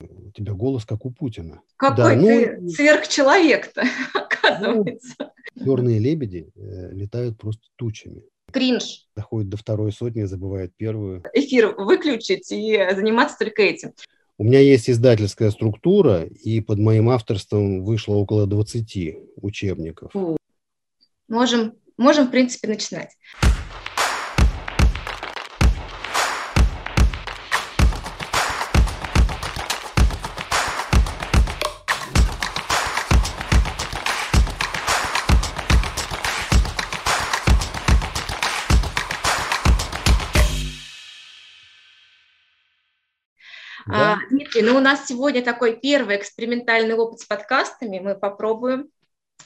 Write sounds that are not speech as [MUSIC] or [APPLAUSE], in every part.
У тебя голос как у Путина. Какой да, ты ну, сверхчеловек-то, [LAUGHS] оказывается. Ну, черные лебеди э, летают просто тучами. Кринж. Доходит до второй сотни, забывает первую. Эфир выключить и заниматься только этим. У меня есть издательская структура, и под моим авторством вышло около 20 учебников. Можем, можем в принципе, начинать. Ну у нас сегодня такой первый экспериментальный опыт с подкастами. Мы попробуем.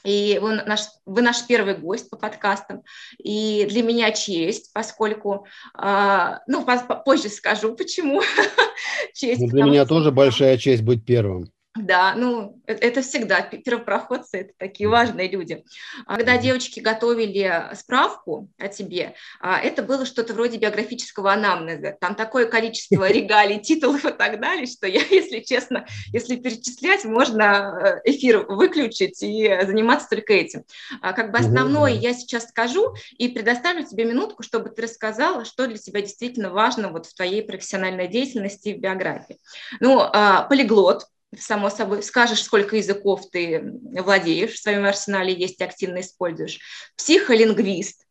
И вы наш, вы наш первый гость по подкастам. И для меня честь, поскольку, э, ну, позже скажу, почему [LAUGHS] честь. Ну, для меня что... тоже большая честь быть первым. Да, ну э, это всегда первопроходцы, это такие важные люди. А когда девочки готовили справку о тебе, а, это было что-то вроде биографического анамнеза. Там такое количество [LAUGHS] регалий, титулов и так далее, что я, [LAUGHS] если честно, если перечислять, можно э, эфир выключить и заниматься только этим. А как бы основное я сейчас скажу и предоставлю тебе минутку, чтобы ты рассказала, что для тебя действительно важно вот в твоей профессиональной деятельности и в биографии. Ну, полиглот, само собой, скажешь, сколько языков ты владеешь, в своем арсенале есть, активно используешь. Психолингвист,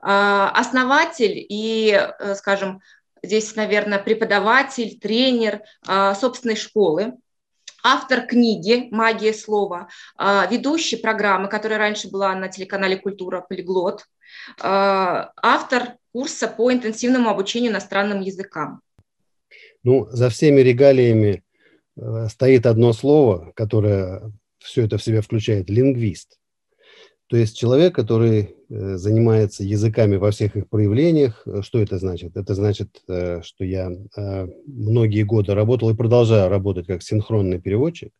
а, основатель и, э, скажем, здесь, наверное, преподаватель, тренер а, собственной школы, автор книги «Магия слова», а, ведущий программы, которая раньше была на телеканале «Культура Полиглот», автор курса по интенсивному обучению иностранным языкам. Ну, за всеми регалиями стоит одно слово, которое все это в себя включает – лингвист. То есть человек, который э, занимается языками во всех их проявлениях. Э, что это значит? Это значит, что я многие годы работал и продолжаю работать как синхронный переводчик.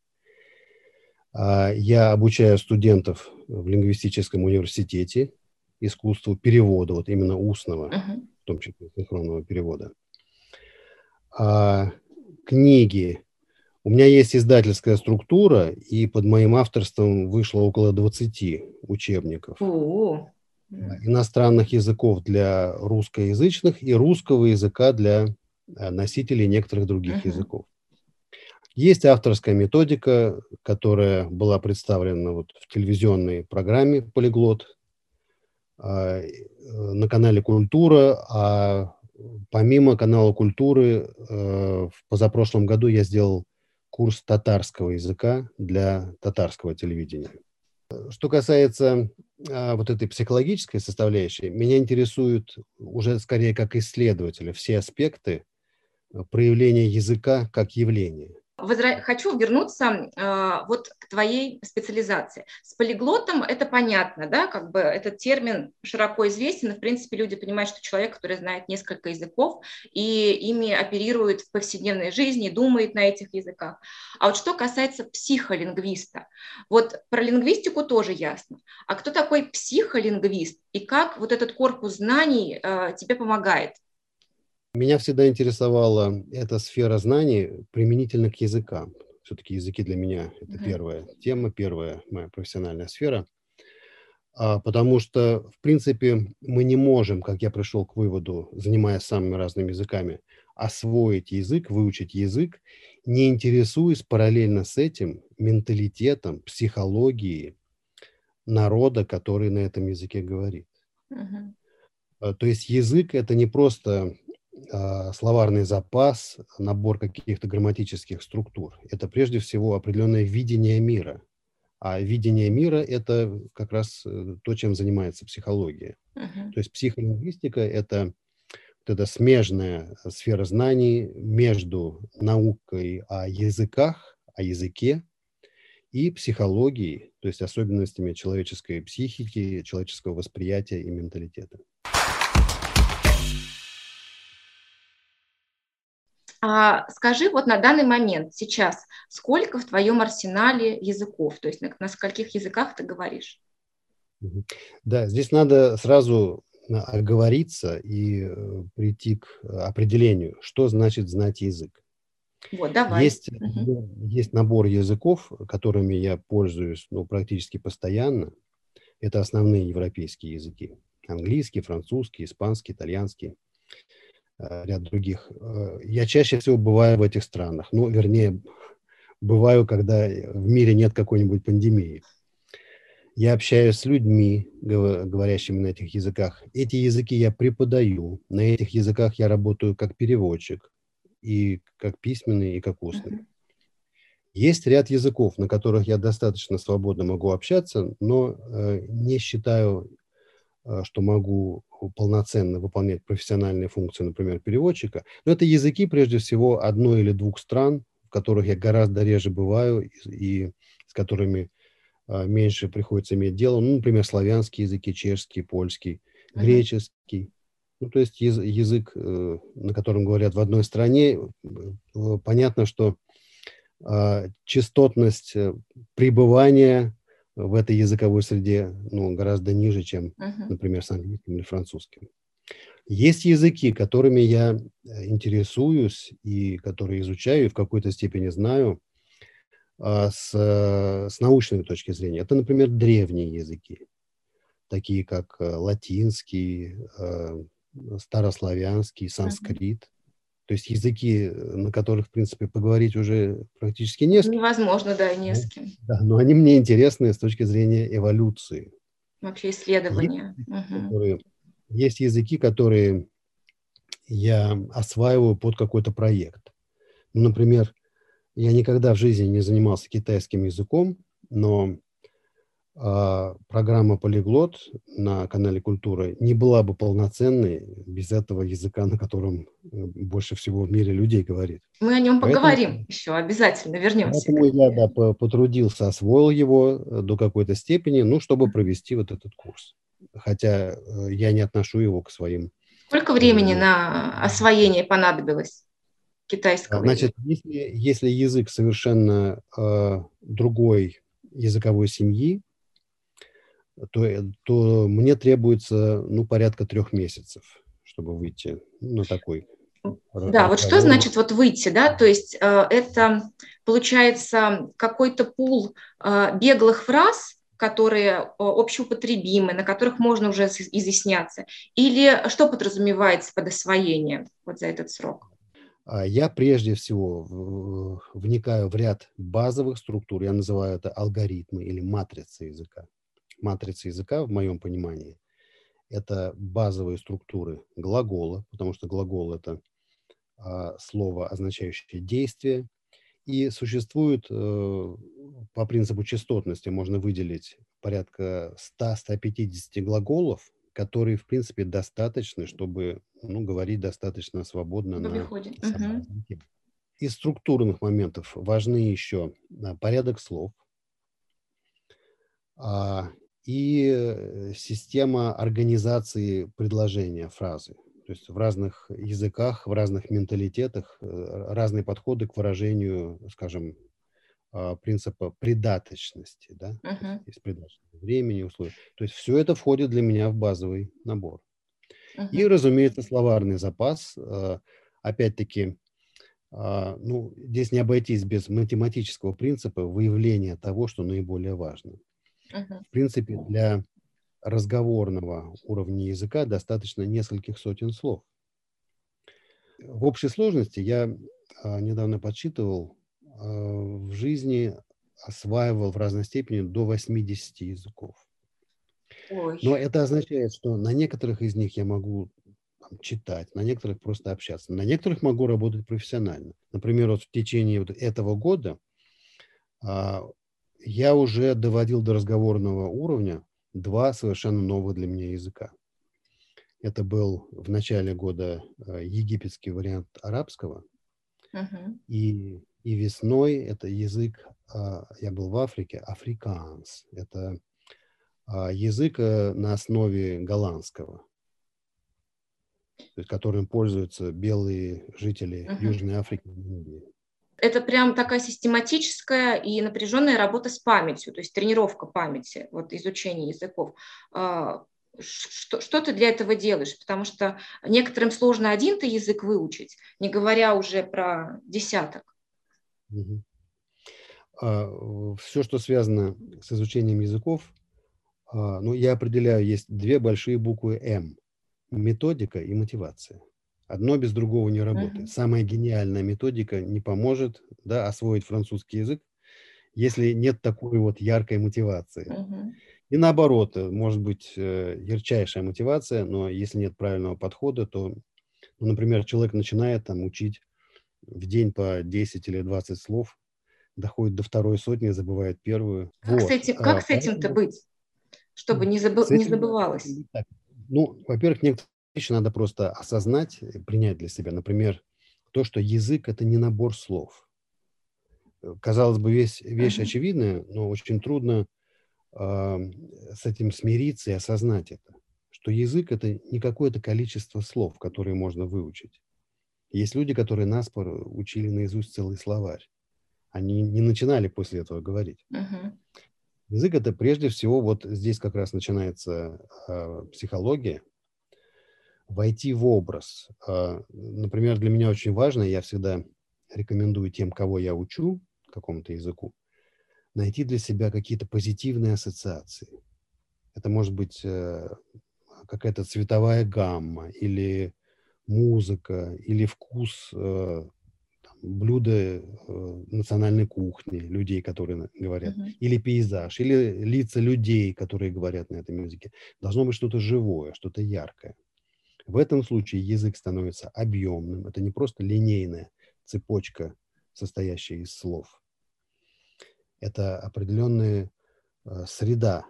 А я обучаю студентов в лингвистическом университете искусству перевода, вот именно устного, uh-huh. в том числе синхронного перевода. А книги у меня есть издательская структура, и под моим авторством вышло около 20 учебников. О-о-о. Иностранных языков для русскоязычных и русского языка для э, носителей некоторых других uh-huh. языков. Есть авторская методика, которая была представлена вот в телевизионной программе «Полиглот» э, на канале «Культура», а помимо канала «Культуры» э, в позапрошлом году я сделал курс татарского языка для татарского телевидения. Что касается а, вот этой психологической составляющей, меня интересуют уже скорее как исследователя все аспекты проявления языка как явления возра... хочу вернуться э, вот к твоей специализации. С полиглотом это понятно, да, как бы этот термин широко известен, и, в принципе, люди понимают, что человек, который знает несколько языков и ими оперирует в повседневной жизни, думает на этих языках. А вот что касается психолингвиста, вот про лингвистику тоже ясно. А кто такой психолингвист и как вот этот корпус знаний э, тебе помогает? Меня всегда интересовала эта сфера знаний применительно к языкам. Все-таки языки для меня это mm-hmm. первая тема, первая моя профессиональная сфера. А, потому что, в принципе, мы не можем, как я пришел к выводу, занимаясь самыми разными языками, освоить язык, выучить язык, не интересуясь параллельно с этим менталитетом, психологией народа, который на этом языке говорит. Uh-huh. То есть язык это не просто словарный запас, набор каких-то грамматических структур. Это прежде всего определенное видение мира. А видение мира – это как раз э, то, чем занимается психология. Uh-huh. То есть психолингвистика – это вот эта смежная сфера знаний между наукой о языках, о языке и психологией, то есть особенностями человеческой психики, человеческого восприятия и менталитета. А скажи вот на данный момент, сейчас, сколько в твоем арсенале языков, то есть на, на скольких языках ты говоришь? Да, здесь надо сразу оговориться и э, прийти к определению, что значит знать язык. Вот, давай. Есть, угу. есть набор языков, которыми я пользуюсь ну, практически постоянно. Это основные европейские языки. Английский, французский, испанский, итальянский, ряд других. Э, я чаще всего бываю в этих странах. Ну, вернее, бываю, когда в мире нет какой-нибудь пандемии. Я общаюсь с людьми, говорящими на этих языках. Эти языки я преподаю. На этих языках я работаю как переводчик, и как письменный, и как устный. Есть ряд языков, на которых я достаточно свободно могу общаться, но э, не считаю, э, что могу полноценно выполнять профессиональные функции, например, переводчика. Но это языки, прежде всего, одной или двух стран, в которых я гораздо реже бываю и, и с которыми э, меньше приходится иметь дело. Ну, например, славянские языки, чешский, польский, греческий. Ну, то есть язык, э, на котором говорят в одной стране, э, понятно, что а, частотность э, пребывания в этой языковой среде ну, гораздо ниже, чем, например, с английским или французским. Есть языки, которыми я интересуюсь и которые изучаю и в какой-то степени знаю а, с, с научной точки зрения. Это, например, древние языки, такие как латинский, старославянский, санскрит. То есть языки, на которых, в принципе, поговорить уже практически не с кем. Невозможно, да, и не с кем. Да, но они мне интересны с точки зрения эволюции. Вообще исследования. Есть, угу. которые, есть языки, которые я осваиваю под какой-то проект. Ну, например, я никогда в жизни не занимался китайским языком, но программа «Полиглот» на канале «Культура» не была бы полноценной без этого языка, на котором э, больше всего в мире людей говорит. Мы о нем поэтому, поговорим еще, обязательно вернемся. Поэтому я да, потрудился, освоил его э, до какой-то степени, ну, чтобы провести вот этот курс. Хотя э, я не отношу его к своим... Сколько времени на освоение понадобилось? китайского Значит, если, если язык совершенно э, другой языковой семьи, то, то мне требуется ну, порядка трех месяцев, чтобы выйти на такой. Да, вот что значит вот выйти, да, то есть э, это получается какой-то пул э, беглых фраз, которые э, общеупотребимы, на которых можно уже изъясняться, или что подразумевается под освоением вот за этот срок? А я прежде всего вникаю в ряд базовых структур, я называю это алгоритмы или матрицы языка матрица языка, в моем понимании, это базовые структуры глагола, потому что глагол – это а, слово, означающее действие, и существует э, по принципу частотности, можно выделить порядка 100-150 глаголов, которые, в принципе, достаточны, чтобы ну, говорить достаточно свободно на угу. Из структурных моментов важны еще а, порядок слов, а, и э, система организации предложения фразы. То есть в разных языках, в разных менталитетах э, разные подходы к выражению, скажем, а, принципа придаточности, да, uh-huh. есть придаточность времени, условий. То есть все это входит для меня в базовый набор. Uh-huh. И, разумеется, словарный запас. Э, опять-таки, а, ну, здесь не обойтись без математического принципа выявления того, что наиболее важно. В принципе, для разговорного уровня языка достаточно нескольких сотен слов. В общей сложности я а, недавно подсчитывал, а, в жизни осваивал в разной степени до 80 языков. Ой. Но это означает, что на некоторых из них я могу там, читать, на некоторых просто общаться, на некоторых могу работать профессионально. Например, вот в течение вот этого года а, я уже доводил до разговорного уровня два совершенно новых для меня языка. Это был в начале года э, египетский вариант арабского, uh-huh. и, и весной это язык, а, я был в Африке, африканс. Это а, язык э, на основе голландского, которым пользуются белые жители uh-huh. Южной Африки и Индии это прям такая систематическая и напряженная работа с памятью, то есть тренировка памяти, вот изучение языков. А, что, что ты для этого делаешь? Потому что некоторым сложно один ты язык выучить, не говоря уже про десяток. Угу. А, все, что связано с изучением языков, а, ну, я определяю, есть две большие буквы М. Методика и мотивация. Одно без другого не работает. Uh-huh. Самая гениальная методика не поможет да, освоить французский язык, если нет такой вот яркой мотивации. Uh-huh. И наоборот, э, может быть э, ярчайшая мотивация, но если нет правильного подхода, то, ну, например, человек начинает там учить в день по 10 или 20 слов, доходит до второй сотни, забывает первую. Как вот. с этим, как а, с этим-то быть, чтобы не, забы, этим, не забывалось? Ну, во-первых, некоторые вещи надо просто осознать, принять для себя. Например, то, что язык – это не набор слов. Казалось бы, весь, вещь очевидная, но очень трудно э, с этим смириться и осознать это. Что язык – это не какое-то количество слов, которые можно выучить. Есть люди, которые наспор учили наизусть целый словарь. Они не начинали после этого говорить. Uh-huh. Язык – это прежде всего, вот здесь как раз начинается э, психология, войти в образ. А, например, для меня очень важно, я всегда рекомендую тем, кого я учу какому-то языку, найти для себя какие-то позитивные ассоциации. Это может быть э, какая-то цветовая гамма или музыка, или вкус э, там, блюда э, национальной кухни, людей, которые говорят, uh-huh. или пейзаж, или лица людей, которые говорят на этом языке. Должно быть что-то живое, что-то яркое. В этом случае язык становится объемным. Это не просто линейная цепочка, состоящая из слов. Это определенная э, среда,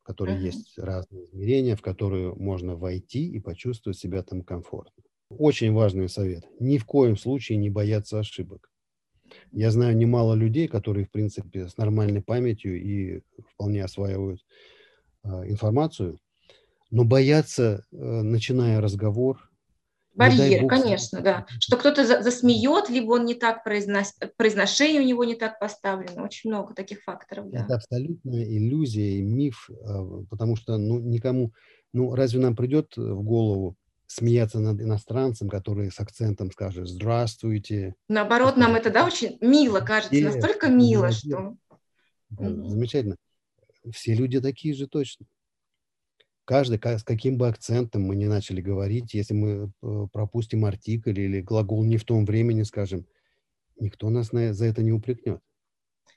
в которой uh-huh. есть разные измерения, в которую можно войти и почувствовать себя там комфортно. Очень важный совет. Ни в коем случае не бояться ошибок. Я знаю немало людей, которые, в принципе, с нормальной памятью и вполне осваивают э, информацию, но бояться, э, начиная разговор. Барьер, бог, конечно, да. Что кто-то засмеет, либо он не так произносит, произношение у него не так поставлено. Очень много таких факторов. Да. Это абсолютная иллюзия и миф, а, потому что ну, никому... Ну, разве нам придет в голову смеяться над иностранцем, который с акцентом скажет «Здравствуйте». Наоборот, нам это, да, очень мило кажется, настолько мило, что... Замечательно. Все люди такие же точно каждый, с каким бы акцентом мы не начали говорить, если мы э, пропустим артикль или глагол не в том времени, скажем, никто нас на, за это не упрекнет.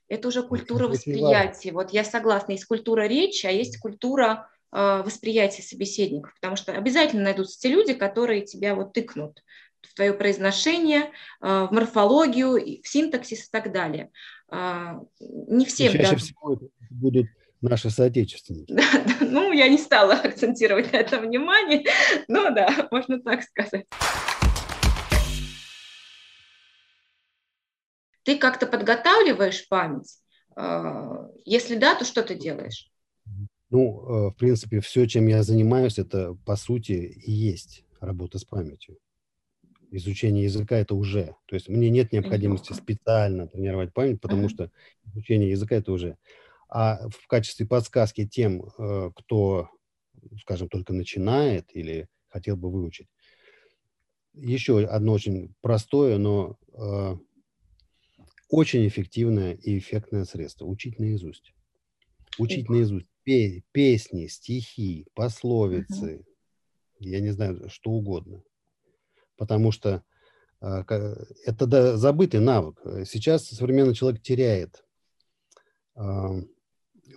Это уже культура это восприятия. Вот я согласна, есть культура речи, а есть культура э, восприятия собеседников, потому что обязательно найдутся те люди, которые тебя вот тыкнут в твое произношение, э, в морфологию, в синтаксис и так далее. Э, не всем. чаще да. всего это будут наши соотечественники. Да, да, ну, я не стала [LAUGHS] акцентировать на это внимание, но да, можно так сказать. Ты как-то подготавливаешь память? А, если да, то что ты делаешь? Ну, э, в принципе, все, чем я занимаюсь, это по сути и есть работа с памятью. Изучение языка это уже. То есть мне нет необходимости специально тренировать память, потому что изучение языка это уже а в качестве подсказки тем, э, кто, скажем, только начинает или хотел бы выучить. Еще одно очень простое, но э, очень эффективное и эффектное средство – учить наизусть. Учить наизусть песни, стихи, пословицы, угу. я не знаю, что угодно. Потому что э, это забытый навык. Сейчас современный человек теряет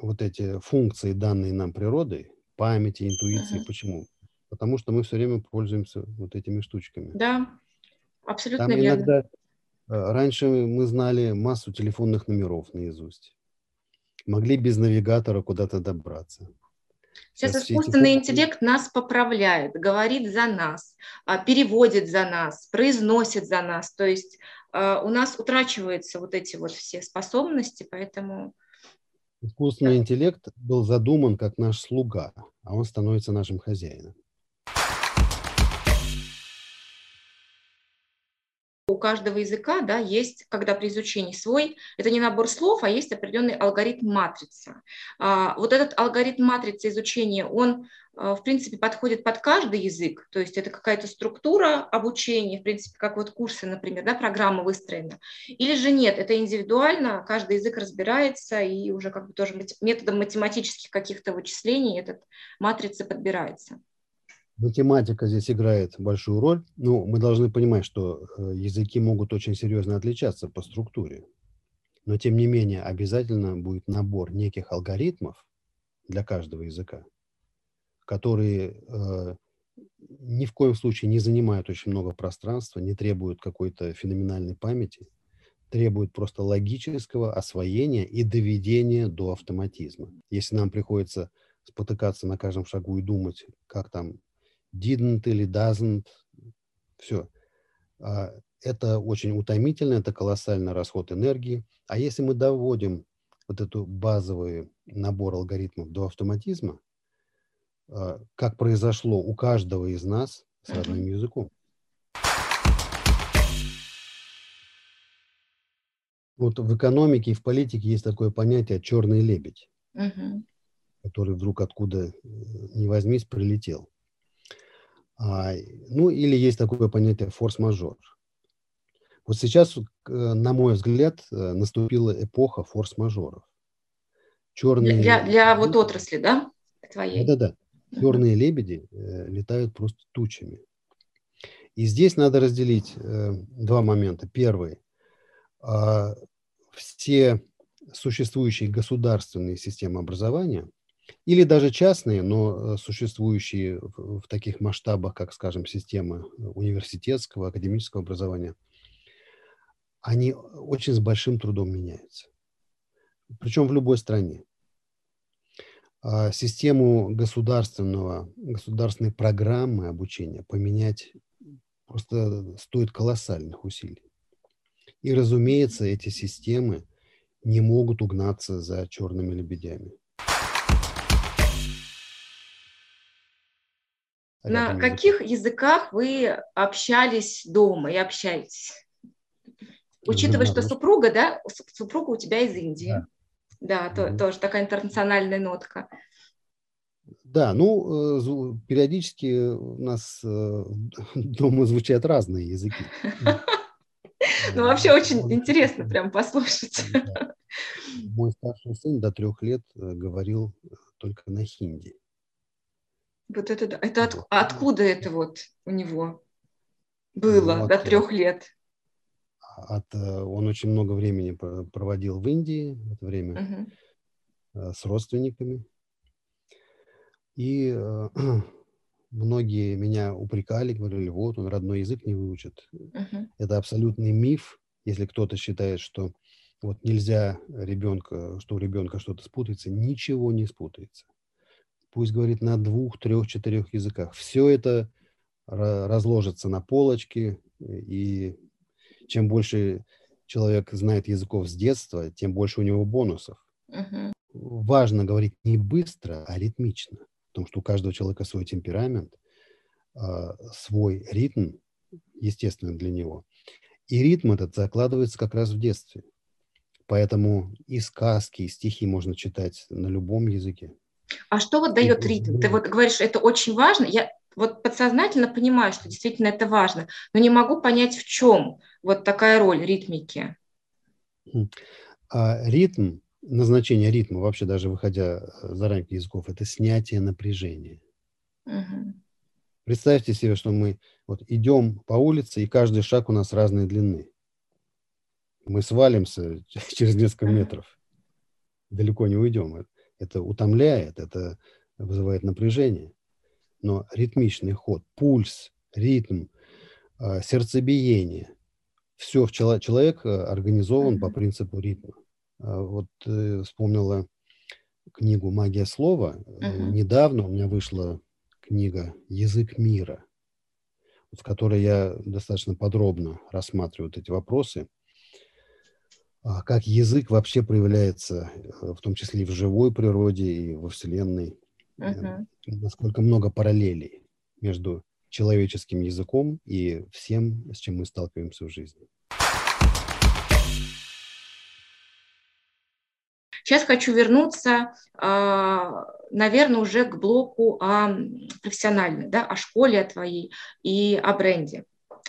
вот эти функции, данные нам природой, памяти, интуиции. Uh-huh. Почему? Потому что мы все время пользуемся вот этими штучками. Да, абсолютно Там верно. Иногда, э, раньше мы знали массу телефонных номеров наизусть. Могли без навигатора куда-то добраться. Сейчас, искусственный интеллект нас поправляет, говорит за нас, а, переводит за нас, произносит за нас. То есть э, у нас утрачиваются вот эти вот все способности, поэтому Искусственный интеллект был задуман как наш слуга, а он становится нашим хозяином. У каждого языка да, есть, когда при изучении свой, это не набор слов, а есть определенный алгоритм матрицы. А, вот этот алгоритм матрицы изучения, он в принципе, подходит под каждый язык, то есть это какая-то структура обучения, в принципе, как вот курсы, например, да, программа выстроена, или же нет, это индивидуально, каждый язык разбирается, и уже как бы тоже методом математических каких-то вычислений этот матрица подбирается. Математика здесь играет большую роль. Ну, мы должны понимать, что э, языки могут очень серьезно отличаться по структуре. Но, тем не менее, обязательно будет набор неких алгоритмов для каждого языка, которые э, ни в коем случае не занимают очень много пространства, не требуют какой-то феноменальной памяти, требуют просто логического освоения и доведения до автоматизма. Если нам приходится спотыкаться на каждом шагу и думать, как там didn't или doesn't, все. А, это очень утомительно, это колоссальный расход энергии. А если мы доводим вот эту базовый набор алгоритмов до автоматизма, как произошло у каждого из нас с родным языком. Вот в экономике и в политике есть такое понятие «черный лебедь», угу. который вдруг откуда э, ни возьмись прилетел. А, ну, или есть такое понятие форс-мажор. Вот сейчас, на мой взгляд, э, наступила эпоха форс-мажоров. Черные... Для, для вот отрасли, да, твоей? Да-да-да. Черные лебеди э, летают просто тучами. И здесь надо разделить э, два момента. Первый. Э, все существующие государственные системы образования – или даже частные, но э, существующие в таких масштабах, как, скажем, система университетского, академического образования, они очень с большим трудом меняются. Причем в любой стране. А систему государственного, государственной программы обучения поменять просто стоит колоссальных усилий. И, разумеется, эти системы не могут угнаться за черными лебедями. На каких языках вы общались дома и общаетесь? Учитывая, что супруга, да, супруга у тебя из Индии. Да, да то, тоже такая интернациональная нотка. Да, ну, э, периодически у нас э, [LAUGHS] дома звучат разные языки. [LAUGHS] Ну, вообще очень интересно прям послушать. Мой старший сын до трех лет э, говорил только на хинди. Вот это. Это от, откуда это вот у него было ну, до трех лет? От, э, он очень много времени проводил в Индии в это время угу. с родственниками. И э, [CLEARS THROAT] многие меня упрекали, говорили, вот он родной язык не выучит. Угу. Это абсолютный миф, если кто-то считает, что вот нельзя ребенка, что у ребенка что-то спутается, ничего не спутается пусть говорит на двух, трех, четырех языках. Все это разложится на полочке, и чем больше человек знает языков с детства, тем больше у него бонусов. Uh-huh. Важно говорить не быстро, а ритмично, потому что у каждого человека свой темперамент, а, свой ритм, естественно, для него. И ритм этот закладывается как раз в детстве. Поэтому и сказки, и стихи можно читать на любом языке. А что вот дает ритм? Ты вот говоришь, это очень важно. Я вот подсознательно понимаю, что действительно это важно, но не могу понять, в чем вот такая роль ритмики. Хм. А ритм, назначение ритма, вообще даже выходя э, за рамки языков, это снятие напряжения. Угу. Представьте себе, что мы вот идем по улице, и каждый шаг у нас разной длины. Мы свалимся [LAUGHS] через несколько метров. Далеко не уйдем это утомляет, это вызывает напряжение. Но ритмичный ход, пульс, ритм, а, сердцебиение, все в человек, человек организован по принципу ритма. А, вот э, вспомнила книгу «Магия слова». Uh-huh. Недавно у меня вышла книга «Язык мира», в которой я достаточно подробно рассматриваю вот эти вопросы – а как язык вообще проявляется, э, в том числе и в живой природе, и во Вселенной. Uh-huh. Насколько много параллелей между человеческим языком и всем, с чем мы сталкиваемся в жизни. Сейчас хочу вернуться, а, наверное, уже к блоку о профессиональной, да, о школе о твоей и о бренде.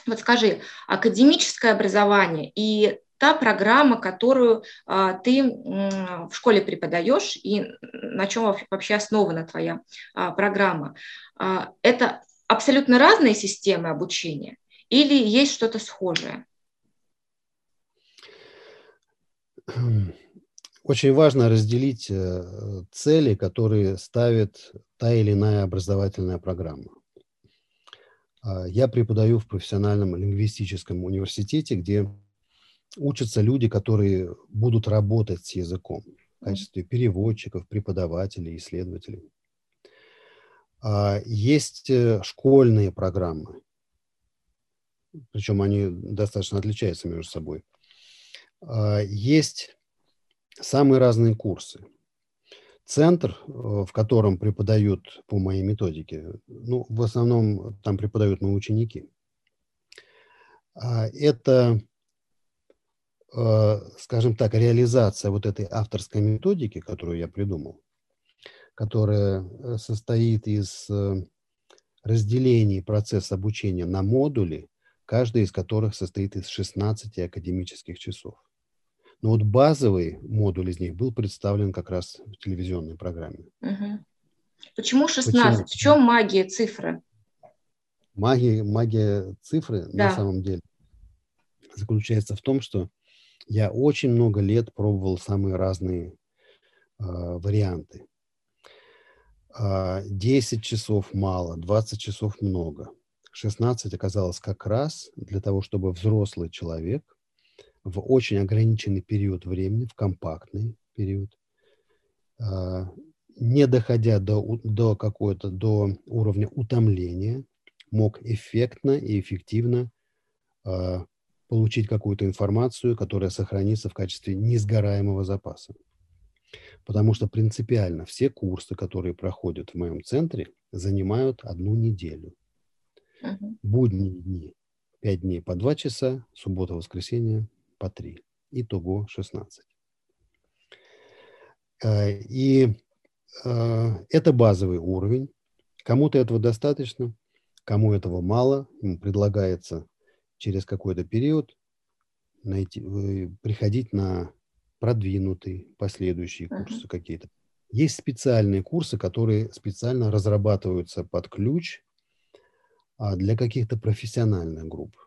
Вот скажи, академическое образование и та программа, которую а, ты в школе преподаешь и на чем вообще основана твоя а, программа, а, это абсолютно разные системы обучения или есть что-то схожее? Очень важно разделить э, цели, которые ставит та или иная образовательная программа. Я преподаю в профессиональном лингвистическом университете, где учатся люди, которые будут работать с языком в качестве переводчиков, преподавателей, исследователей. А, есть э, школьные программы, причем они достаточно отличаются между собой. А, есть самые разные курсы. Центр, э, в котором преподают по моей методике, ну, в основном там преподают мои ученики. А, это, скажем так, реализация вот этой авторской методики, которую я придумал, которая э, состоит из разделений процесса обучения на модули, каждый из которых состоит из 16 академических часов. Но вот базовый модуль из них был представлен как раз в телевизионной программе. Угу. Почему 16? Почему? В чем магия цифры? Магия, магия цифры да. на самом деле заключается в том, что я очень много лет пробовал самые разные э, варианты. Э, а, 10 часов мало, 20 часов много. 16 оказалось как раз для того, чтобы взрослый человек в очень ограниченный период времени, в компактный период, а, не доходя до, до какой-то, до уровня утомления, мог эффектно и эффективно получить какую-то информацию, которая сохранится в качестве несгораемого запаса. Потому что принципиально все курсы, которые проходят в моем центре, занимают одну неделю. Uh-huh. Будние дни 5 дней по 2 часа, суббота, воскресенье по 3. Итого 16. Э, и э, это базовый уровень. Кому-то этого достаточно, кому этого мало. Ему предлагается через какой-то период найти, приходить на продвинутые последующие курсы uh-huh. какие-то. Есть специальные курсы, которые специально разрабатываются под ключ а, для каких-то профессиональных групп.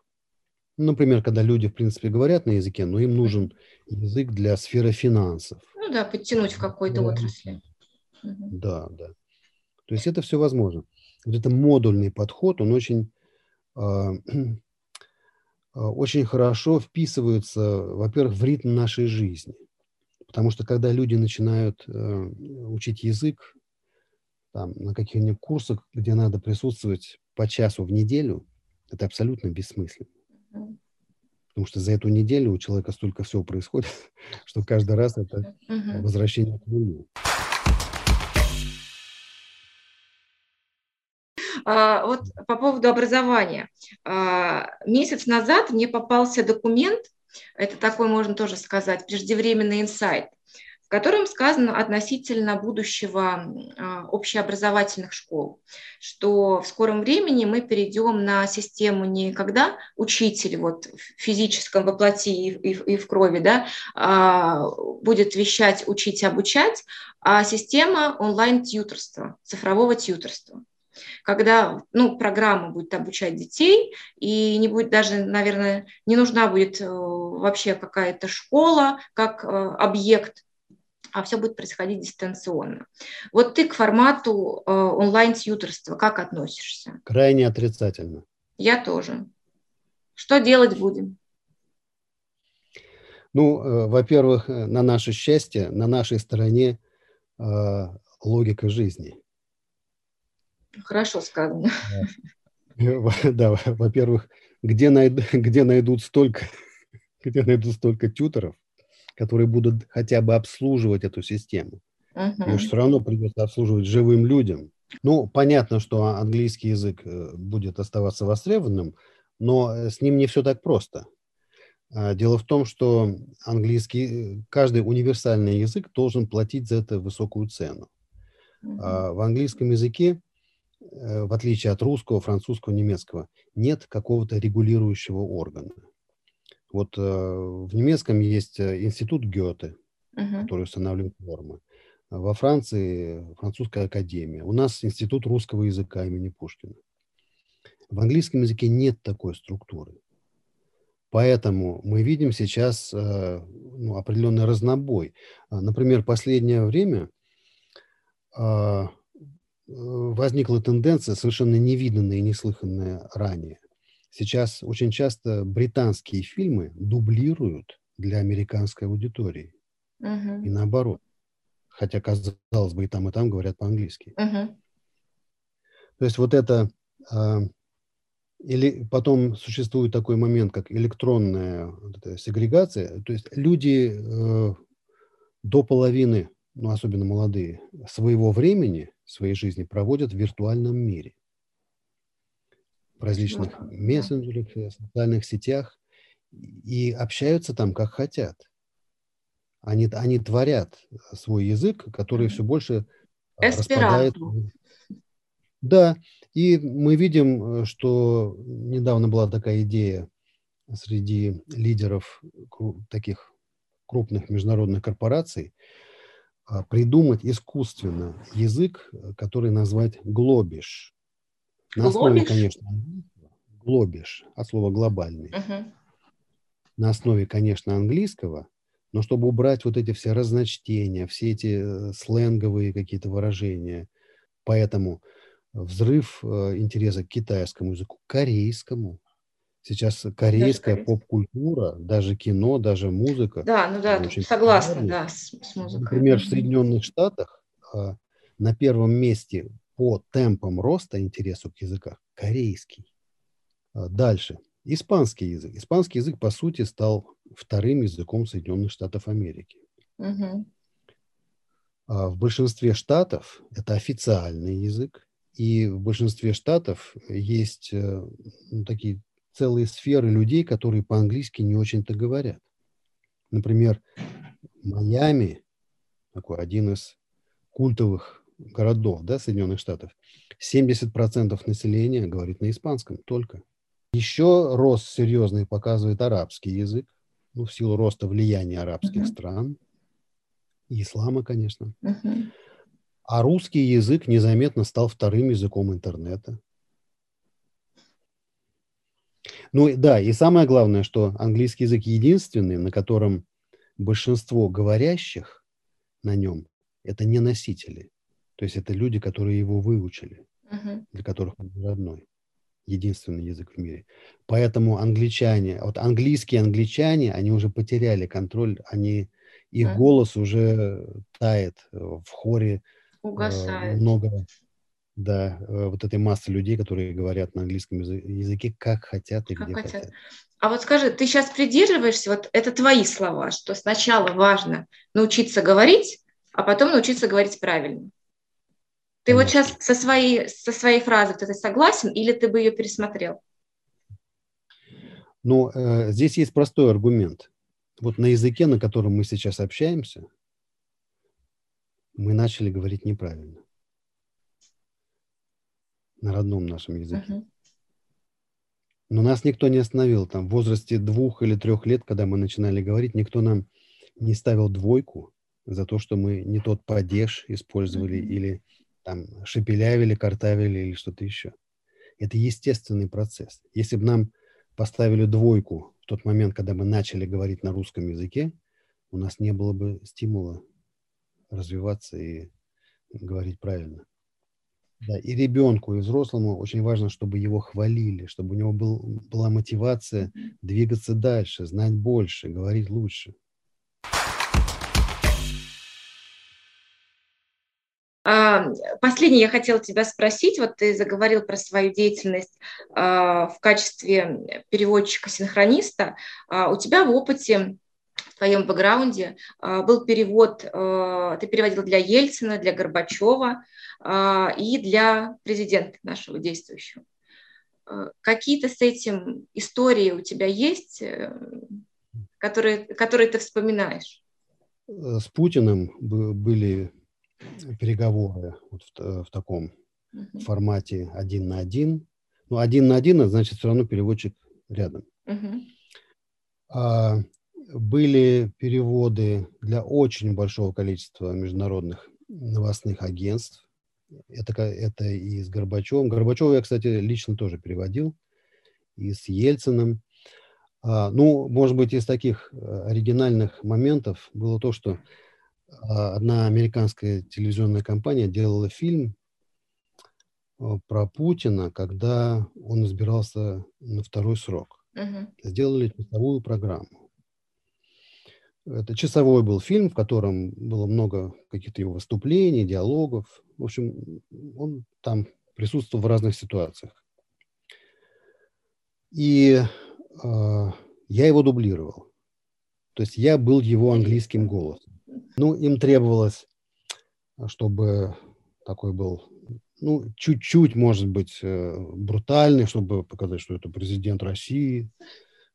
Например, когда люди, в принципе, говорят на языке, но им нужен язык для сферы финансов. Ну да, подтянуть в какой-то да. отрасли. Да, да. То есть это все возможно. Вот это модульный подход, он очень, э, [CLEARS THROAT] очень хорошо вписывается, во-первых, в ритм нашей жизни. Потому что когда люди начинают э, учить язык там, на каких-нибудь курсах, где надо присутствовать по часу в неделю, это абсолютно бессмысленно. Потому что за эту неделю у человека столько всего происходит, [LAUGHS] что каждый раз это возвращение к нулю. Вот по поводу образования. А, месяц назад мне попался документ, это такой, можно тоже сказать, преждевременный инсайт в котором сказано относительно будущего а, общеобразовательных школ, что в скором времени мы перейдем на систему не когда учитель вот в физическом воплоти и, и, и в крови да, а, будет вещать, учить, обучать, а система онлайн-тьюторства, цифрового тьюторства когда ну, программа будет обучать детей, и не будет даже, наверное, не нужна будет э, вообще какая-то школа как э, объект а все будет происходить дистанционно. Вот ты к формату э, онлайн-тьюторства как относишься? Крайне отрицательно. Я тоже. Что делать будем? Ну, во-первых, на наше счастье, на нашей стороне логика жизни. Хорошо сказано. Да, [LAUGHS] во-первых, где, найд, где найдут столько, [LAUGHS] где найдут столько тьютеров, которые будут хотя бы обслуживать эту систему. Uh-huh. Все равно придется обслуживать живым людям. Ну, понятно, что английский язык э, будет оставаться востребованным, но э, с ним не все так просто. А, дело в том, что английский, каждый универсальный язык должен платить за это высокую цену. Mm-hmm. В английском языке, э, в отличие от русского, французского, немецкого, нет какого-то регулирующего органа. Вот э, в немецком есть э, институт Гёте, uh-huh. который устанавливает нормы. Во Франции французская академия. У нас институт русского языка имени Пушкина. В английском языке нет такой структуры. Поэтому мы видим сейчас э, ну, определенный разнобой. Например, последнее время возникла тенденция, совершенно невиданная и неслыханная ранее. Сейчас очень часто британские фильмы дублируют для американской аудитории. Uh-huh. И наоборот. Хотя, казалось бы, и там, и там говорят по-английски. Uh-huh. То есть вот это а, или потом существует такой момент, как электронная вот сегрегация. То есть люди э, до половины, ну особенно молодые, своего времени, своей жизни проводят в виртуальном мире. В различных мессенджерах, социальных сетях. И общаются там как хотят. Они, они творят свой язык, который все больше распадает. Да, и мы видим, э, что недавно была такая идея среди лидеров таких крупных международных корпораций придумать искусственно язык, который назвать глобиш. На основе, конечно, глобиш, от слова глобальный. Uh-huh. На основе, конечно, английского, но чтобы убрать вот эти все разночтения, все эти э, сленговые какие-то выражения. Поэтому взрыв э, интереса к китайскому языку, корейскому. Сейчас корейская поп-культура, даже кино, даже музыка. Да, ну да, очень согласна, популярна. да, с, с музыкой. Например, в Соединенных Штатах а, на первом месте по темпам роста интересу к языкам корейский. А, дальше. Испанский язык. Испанский язык, по сути, стал вторым языком Соединенных Штатов Америки. Угу. В большинстве штатов это официальный язык. И в большинстве штатов есть э, ну, такие целые сферы людей, которые по-английски не очень-то говорят. Например, Майами, такой один из культовых городов да, Соединенных Штатов, 70% населения говорит на испанском только. Еще рост серьезный показывает арабский язык, ну, в силу роста влияния арабских uh-huh. стран, и ислама, конечно. Uh-huh. А русский язык незаметно стал вторым языком интернета. Ну да, и самое главное, что английский язык единственный, на котором большинство говорящих на нем это не носители. То есть это люди, которые его выучили, uh-huh. для которых он родной. Единственный язык в мире. Поэтому англичане, вот английские англичане, они уже потеряли контроль, они, их uh-huh. голос уже тает в хоре Э, Угасает. Много, да, э, вот этой массы людей, которые говорят на английском языке, как хотят и как где хотят. хотят. А вот скажи, ты сейчас придерживаешься, вот это твои слова, что сначала важно научиться говорить, а потом научиться говорить правильно. Ты Конечно. вот сейчас со своей, со своей фразой ты согласен или ты бы ее пересмотрел? Ну, э, здесь есть простой аргумент. Вот на языке, на котором мы сейчас общаемся, мы начали говорить неправильно. На родном нашем языке. Uh-huh. Но нас никто не остановил. Там в возрасте двух или трех лет, когда мы начинали говорить, никто нам не ставил двойку за то, что мы не тот падеж использовали uh-huh. или там шепелявили, картавили или что-то еще. Это естественный процесс. Если бы нам поставили двойку в тот момент, когда мы начали говорить на русском языке, у нас не было бы стимула развиваться и говорить правильно. Да, и ребенку, и взрослому очень важно, чтобы его хвалили, чтобы у него был, была мотивация двигаться дальше, знать больше, говорить лучше. А, последнее я хотела тебя спросить. Вот ты заговорил про свою деятельность а, в качестве переводчика-синхрониста. А, у тебя в опыте в твоем бэкграунде а, был перевод, а, ты переводил для Ельцина, для Горбачева а, и для президента нашего действующего. Какие-то с этим истории у тебя есть? которые, которые ты вспоминаешь? Э, с Путиным были переговоры вот в, в таком uh-huh. формате один на один. Ну, один на один, значит все равно переводчик рядом. Uh-huh. А, были переводы для очень большого количества международных новостных агентств. Это, это и с Горбачевым. Горбачева я, кстати, лично тоже переводил. И с Ельциным. А, ну, может быть, из таких э, оригинальных моментов было то, что а, одна американская телевизионная компания делала фильм э, про Путина, когда он избирался на второй срок. Uh-huh. Сделали часовую программу. Это часовой был фильм, в котором было много каких-то его выступлений, диалогов. В общем, он там присутствовал в разных ситуациях. И э, я его дублировал. То есть я был его английским голосом. Ну, им требовалось, чтобы такой был, ну, чуть-чуть, может быть, э, брутальный, чтобы показать, что это президент России,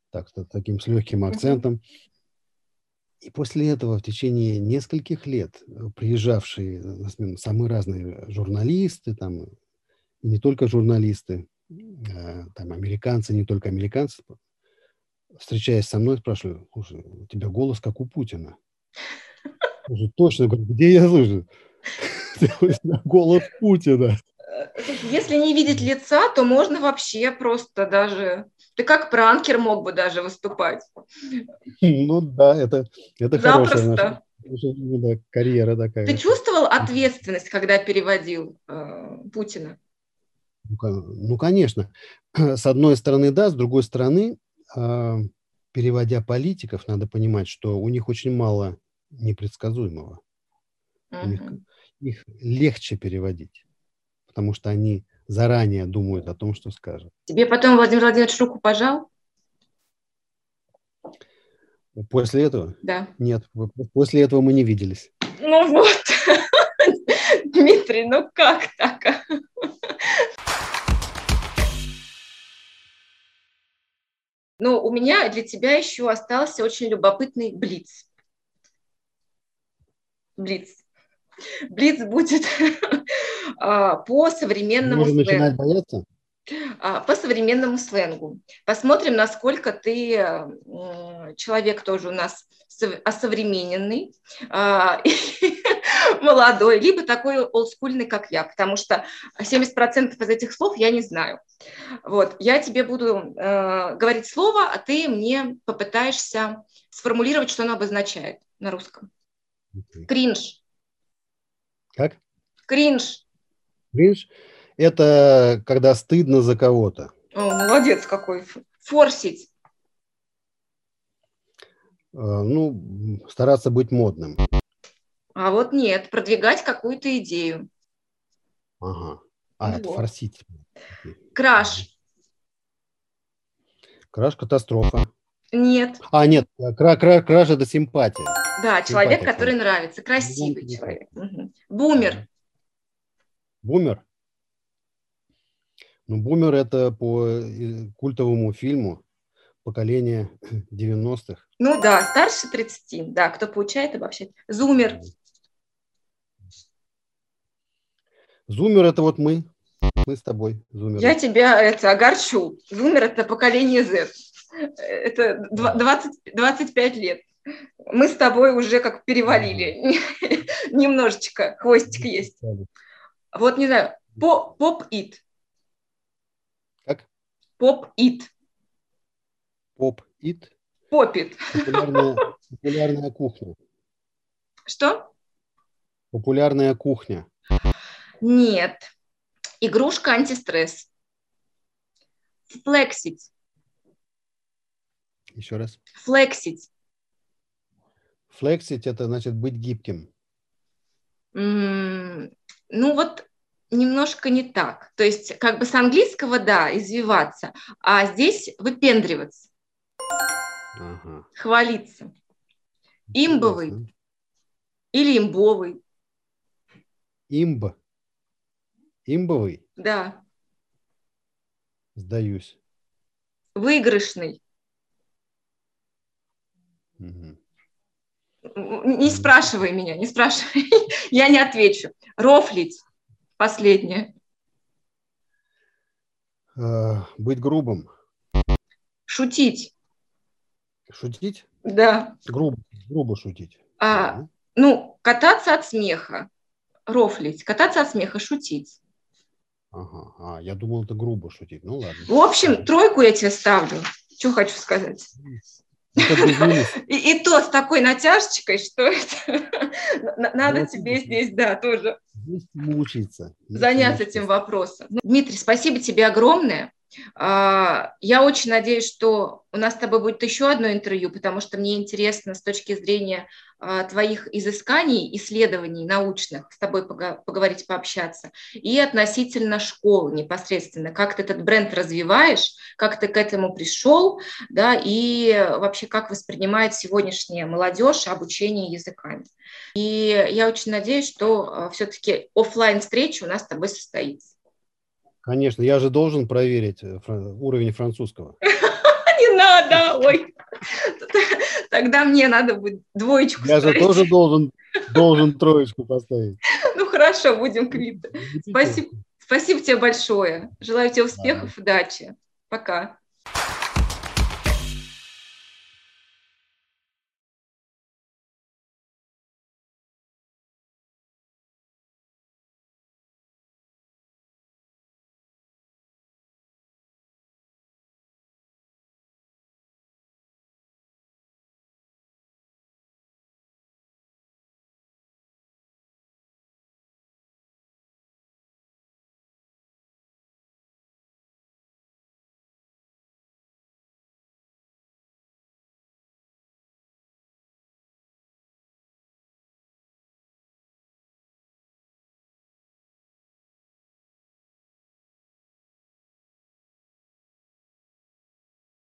так, таким с легким акцентом. И после этого в течение нескольких лет э, приезжавшие на смену самые разные журналисты, там, не только журналисты, а, там, американцы, не только американцы, встречаясь со мной, спрашиваю, слушай, у тебя голос как у Путина. Уже точно, говорю, где я слышу? [LAUGHS] Голос Путина. Если не видеть лица, то можно вообще просто даже... Ты как пранкер мог бы даже выступать. Ну да, это, это хорошая наша, да, карьера такая. Ты чувствовал ответственность, когда переводил э, Путина? Ну, конечно. С одной стороны, да, с другой стороны, а, переводя политиков, надо понимать, что у них очень мало непредсказуемого. Uh-huh. Них, их легче переводить, потому что они заранее думают о том, что скажут. Тебе потом Владимир Владимирович руку пожал? После этого? Да. Нет, после этого мы не виделись. Ну вот, Дмитрий, ну как так? Но у меня для тебя еще остался очень любопытный блиц. Блиц. Блиц будет по современному Можно начинать бояться? А, по современному сленгу. Посмотрим, насколько ты человек тоже у нас осовремененный, а, [LAUGHS] молодой, либо такой олдскульный, как я, потому что 70% из этих слов я не знаю. Вот, я тебе буду э, говорить слово, а ты мне попытаешься сформулировать, что оно обозначает на русском. Okay. Кринж. Как? Кринж. Кринж – это когда стыдно за кого-то. О, молодец какой. Форсить. Э, ну, стараться быть модным. А вот нет, продвигать какую-то идею. Ага. А, вот. это форсить. Краш. Краш – катастрофа. Нет. А, нет, кра кра краш – это симпатия. Да, симпатия, человек, который нравится, красивый человек. Угу. Бумер. Бумер? Ну, бумер – это по э, культовому фильму поколение [CLEARS THROAT] 90-х. Ну да, старше 30, да, кто получает обобщать. Зумер. Зумер – это вот мы, мы с тобой, зумер. Я тебя это огорчу. Зумер – это поколение Z. Это 20, 25 лет. Мы с тобой уже как перевалили. [LAUGHS] Немножечко хвостик есть. Вот, не знаю, поп-ит. Как? Поп-ит. Поп-ит? Попит. Популярная, [LAUGHS] популярная кухня. Что? Популярная кухня. Нет. Игрушка антистресс. Флексить. Еще раз. Флексить. Флексить – это значит быть гибким. Mm, ну вот немножко не так. То есть как бы с английского, да, извиваться, а здесь выпендриваться. Ага. Хвалиться. Имбовый Интересно. или имбовый. Имба. Имбовый? Да. Сдаюсь. Выигрышный. Не спрашивай меня, не спрашивай. [LAUGHS] Я не отвечу. Рофлить. Последнее. А, быть грубым. Шутить. Шутить? Да. Грубо, грубо шутить. А, ну, кататься от смеха. Рофлить. Кататься от смеха, шутить. Ага, а, я думал, это грубо шутить. Ну ладно. В общем, тройку я тебе ставлю. Что хочу сказать. [LAUGHS] И, и то с такой натяжечкой, что это [LAUGHS] надо тебе здесь, да, тоже мучиться. Заняться этим вопросом. Дмитрий, спасибо тебе огромное. А, я очень надеюсь, что у нас с тобой будет еще одно интервью, потому что мне интересно с точки зрения а, твоих изысканий, исследований научных с тобой поговорить, пообщаться, и относительно школы непосредственно, как ты этот бренд развиваешь, как ты к этому пришел, да, и вообще как воспринимает сегодняшняя молодежь обучение языками. И я очень надеюсь, что а, все-таки офлайн встреча у нас с тобой состоится. Конечно, я же должен проверить э, уровень французского. [LAUGHS] Не надо, ой. [LAUGHS] Тогда мне надо будет двоечку Я же тоже должен, должен троечку поставить. [LAUGHS] Ну хорошо, будем квиты. Спасибо, спасибо тебе большое. Желаю тебе успехов, удачи. Пока.